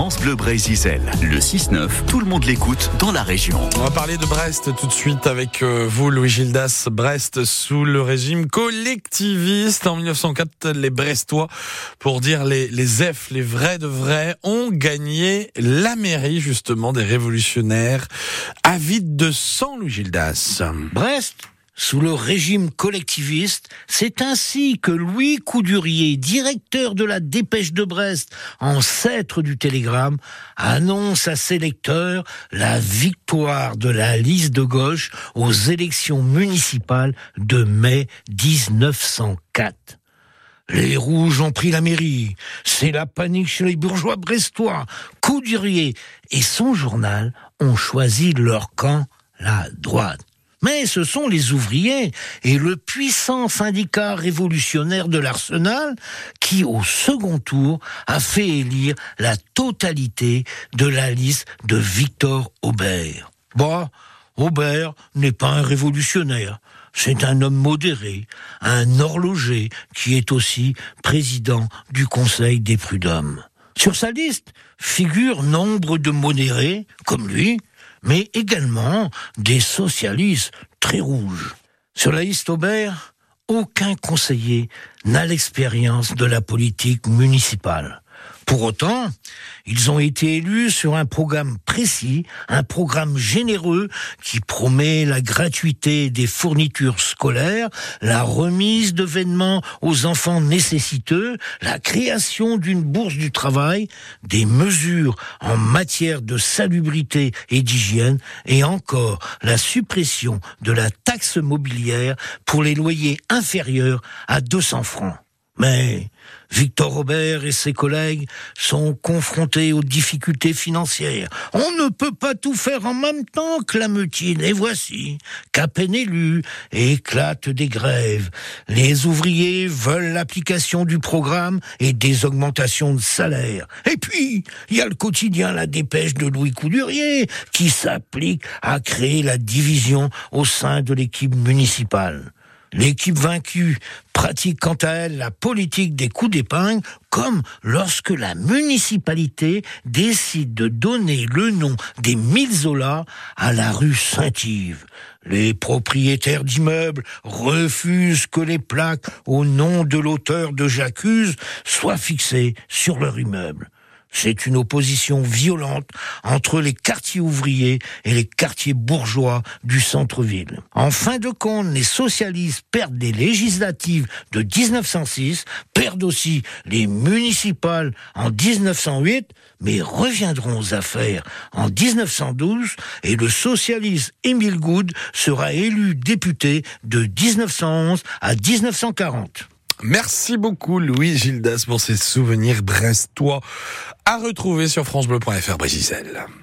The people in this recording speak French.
France Bleu Brésil. Le 6-9, tout le monde l'écoute dans la région. On va parler de Brest tout de suite avec euh, vous, Louis Gildas. Brest sous le régime collectiviste. En 1904, les Brestois, pour dire les, les F, les vrais de vrais, ont gagné la mairie justement des révolutionnaires avides de sang, Louis Gildas. Brest sous le régime collectiviste, c'est ainsi que Louis Coudurier, directeur de la Dépêche de Brest, ancêtre du télégramme, annonce à ses lecteurs la victoire de la liste de gauche aux élections municipales de mai 1904. Les rouges ont pris la mairie. C'est la panique chez les bourgeois brestois. Coudurier et son journal ont choisi leur camp, la droite. Mais ce sont les ouvriers et le puissant syndicat révolutionnaire de l'Arsenal qui, au second tour, a fait élire la totalité de la liste de Victor Aubert. Bah, Aubert n'est pas un révolutionnaire. C'est un homme modéré, un horloger qui est aussi président du Conseil des prud'hommes. Sur sa liste figurent nombre de modérés, comme lui, mais également des socialistes très rouges. Sur la liste Aubert, aucun conseiller n'a l'expérience de la politique municipale. Pour autant, ils ont été élus sur un programme précis, un programme généreux qui promet la gratuité des fournitures scolaires, la remise de vêtements aux enfants nécessiteux, la création d'une bourse du travail, des mesures en matière de salubrité et d'hygiène, et encore la suppression de la taxe mobilière pour les loyers inférieurs à 200 francs. Mais Victor Robert et ses collègues sont confrontés aux difficultés financières. On ne peut pas tout faire en même temps, clame-t-il. Et voici qu'à peine élu, éclatent des grèves. Les ouvriers veulent l'application du programme et des augmentations de salaire. Et puis, il y a le quotidien La Dépêche de Louis Coudurier qui s'applique à créer la division au sein de l'équipe municipale. L'équipe vaincue pratique quant à elle la politique des coups d'épingle, comme lorsque la municipalité décide de donner le nom des mille Zola à la rue Saint-Yves. Les propriétaires d'immeubles refusent que les plaques au nom de l'auteur de J'accuse soient fixées sur leur immeuble. C'est une opposition violente entre les quartiers ouvriers et les quartiers bourgeois du centre-ville. En fin de compte, les socialistes perdent les législatives de 1906, perdent aussi les municipales en 1908, mais reviendront aux affaires en 1912 et le socialiste Émile Good sera élu député de 1911 à 1940. Merci beaucoup Louis Gildas pour ces souvenirs brestois à retrouver sur francebleu.fr Brésil.